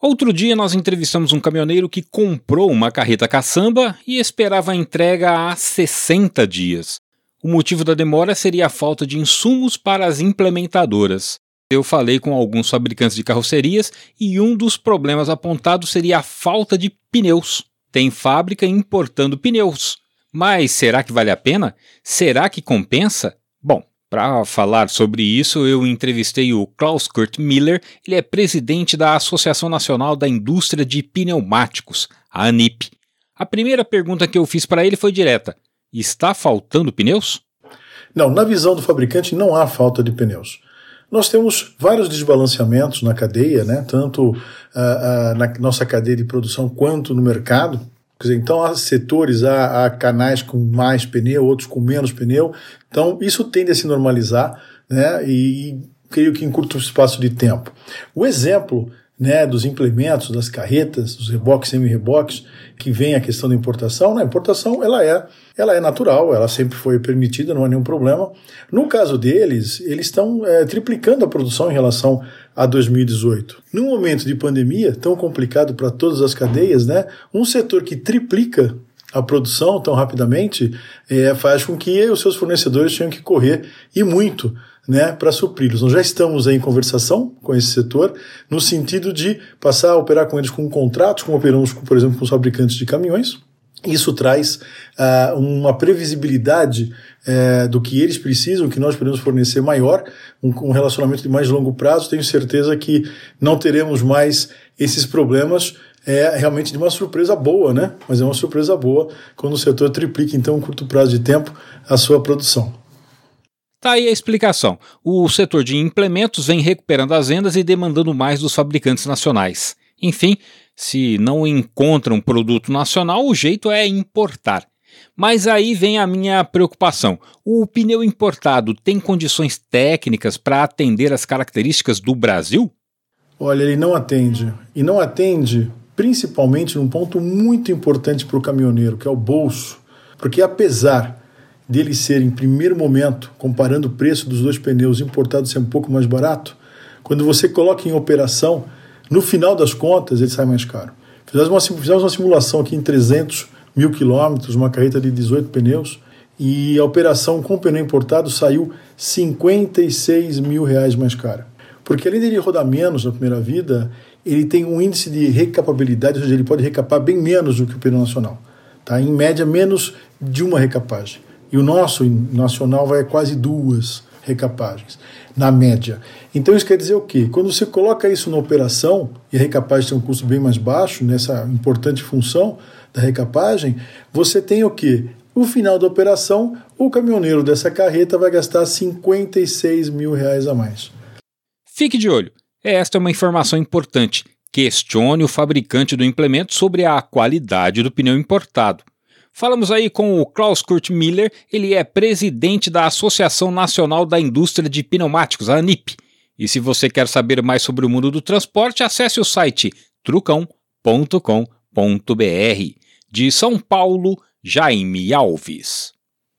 Outro dia nós entrevistamos um caminhoneiro que comprou uma carreta caçamba e esperava a entrega há 60 dias. O motivo da demora seria a falta de insumos para as implementadoras. Eu falei com alguns fabricantes de carrocerias e um dos problemas apontados seria a falta de pneus. Tem fábrica importando pneus. Mas será que vale a pena? Será que compensa? Bom, para falar sobre isso, eu entrevistei o Klaus Kurt Miller, ele é presidente da Associação Nacional da Indústria de Pneumáticos, a ANIP. A primeira pergunta que eu fiz para ele foi direta: está faltando pneus? Não, na visão do fabricante não há falta de pneus. Nós temos vários desbalanceamentos na cadeia, né? tanto uh, uh, na nossa cadeia de produção quanto no mercado. Então, há setores, há, há, canais com mais pneu, outros com menos pneu. Então, isso tende a se normalizar, né? E, e creio que em curto espaço de tempo. O exemplo né, dos implementos, das carretas, dos reboques, semi-reboques, que vem a questão da importação, né, importação ela é, ela é natural, ela sempre foi permitida, não há nenhum problema. No caso deles, eles estão é, triplicando a produção em relação a 2018. Num momento de pandemia tão complicado para todas as cadeias, né, um setor que triplica a produção tão rapidamente é, faz com que os seus fornecedores tenham que correr e muito né, para supri-los. Nós já estamos em conversação com esse setor no sentido de passar a operar com eles com contratos, como operamos, por exemplo, com os fabricantes de caminhões. Isso traz uh, uma previsibilidade uh, do que eles precisam, que nós podemos fornecer maior, um, um, relacionamento de mais longo prazo. Tenho certeza que não teremos mais esses problemas é realmente de uma surpresa boa, né? Mas é uma surpresa boa quando o setor triplica, então, em curto prazo de tempo, a sua produção. Tá aí a explicação. O setor de implementos vem recuperando as vendas e demandando mais dos fabricantes nacionais. Enfim, se não encontra um produto nacional, o jeito é importar. Mas aí vem a minha preocupação. O pneu importado tem condições técnicas para atender as características do Brasil? Olha, ele não atende. E não atende principalmente num ponto muito importante para o caminhoneiro, que é o bolso. Porque apesar dele ser, em primeiro momento, comparando o preço dos dois pneus importados ser um pouco mais barato, quando você coloca em operação, no final das contas, ele sai mais caro. Fizemos uma, fizemos uma simulação aqui em 300 mil quilômetros, uma carreta de 18 pneus, e a operação com pneu importado saiu 56 mil reais mais cara. Porque além dele rodar menos na primeira vida, ele tem um índice de recapabilidade, ou seja, ele pode recapar bem menos do que o pneu nacional. Tá? Em média, menos de uma recapagem. E o nosso nacional vai quase duas recapagens, na média. Então isso quer dizer o quê? Quando você coloca isso na operação, e a recapagem tem um custo bem mais baixo, nessa importante função da recapagem, você tem o quê? No final da operação, o caminhoneiro dessa carreta vai gastar 56 mil reais a mais. Fique de olho. Esta é uma informação importante. Questione o fabricante do implemento sobre a qualidade do pneu importado. Falamos aí com o Klaus Kurt Miller, ele é presidente da Associação Nacional da Indústria de Pneumáticos, a ANIP. E se você quer saber mais sobre o mundo do transporte, acesse o site trucão.com.br. De São Paulo, Jaime Alves.